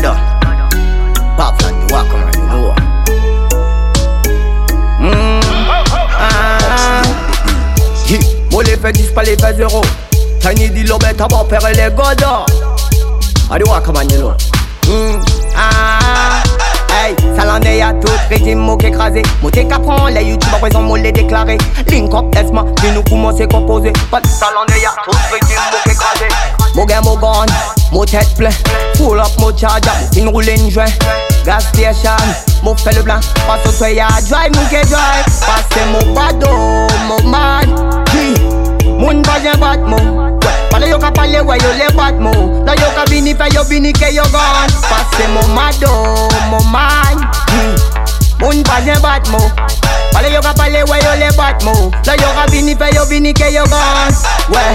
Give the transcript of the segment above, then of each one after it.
murder. Pop and walk around the door. Mm. Ah. Moi les pas les zéro. T'as ni dit l'obé, t'as pas peur les godas. Allez, walk Ah. Hey, à tout régime, mot écrasé. Mot les youtubeurs présents, mot les déclarés. Link up, esma, nous comment c'est composé. Pas de à tout régime, mot écrasé. Mot. Mon tête plein. Full up, mon charger, une roule une joint. Gas station, mon fait le blanc. Passe au soya, drive, nous qui drive. Passe mon bado, mon man. Hi, moun pas un battement. Pale yo ka pale we yo le bat mo La yo ka bini fe yo bini ke yo gone Pase mo mado, mo man. Moun pa jen bat mo Pale yo ka pale we yo le bat mo La yo ka bini fe yo bini ke yo gone Ouais,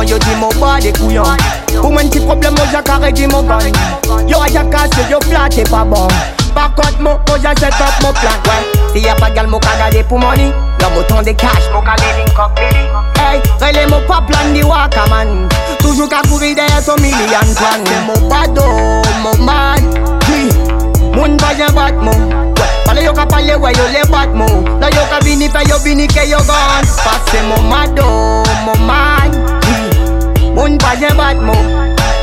apparemment yo di mo ba de couillon Pou mwen ti problem mo jakare di mo gun Yo a jakase yo flat e pa bon. Par contre mo, mo ja set up mo plan Ouais, si y'a pas gal mo ka gade pou money Là mo ton de cash, mo ka le link up mili. Hey, rele mo pa plan di waka man. Toujours ka kouri derrière son million plan C'est mo bado, mo man. Moun jen bat mo. Pale yo ka pale we yo le bat mo. La yo ka bini fe yo bini ke yo gone. Pase mo mado, mo man Hi, moun pa jen bat mo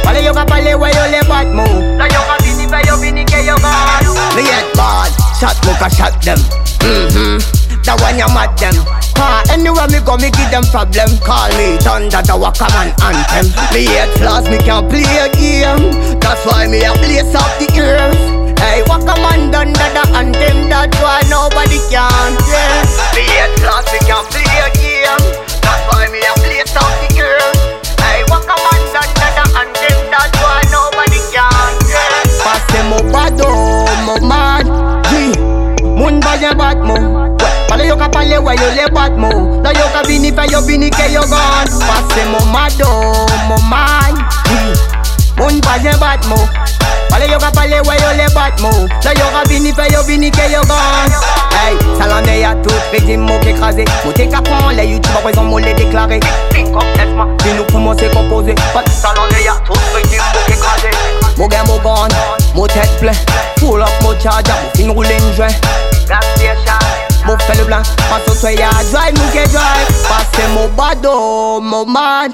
Pale yo ka pale we yo le bat mo La yo ka bini fe yo bini ke yo gone Me head bad, shot mo ka shot them Mm-hmm, that one you mad them Ah, anywhere me go, me give them problem. Call me thunder, the waka man anthem. Me hate flaws, me can't play a game. That's why me a blaze up the earth. Yo ka pale we yo le bat mo La ka ke gone. Mo mado, mo man Moun ba jen bat mo Pale yo ka pale yo le bat mo La yo ka yo ke yo gone. Hey, y'a tout régime mo écrasé Moté qu'apprend, les youtube à présent mo les déclaré Link up, laisse-moi, puis nous commencer composer Pas de Salandé y'a tout régime mo écrasé Mo gain, mo gun, mo tête plein. Full up, mo charger, mo fin roule joint Gas station Mo fait le blanc, passe au soya, drive, nous qui drive. Passe mo bado, mo man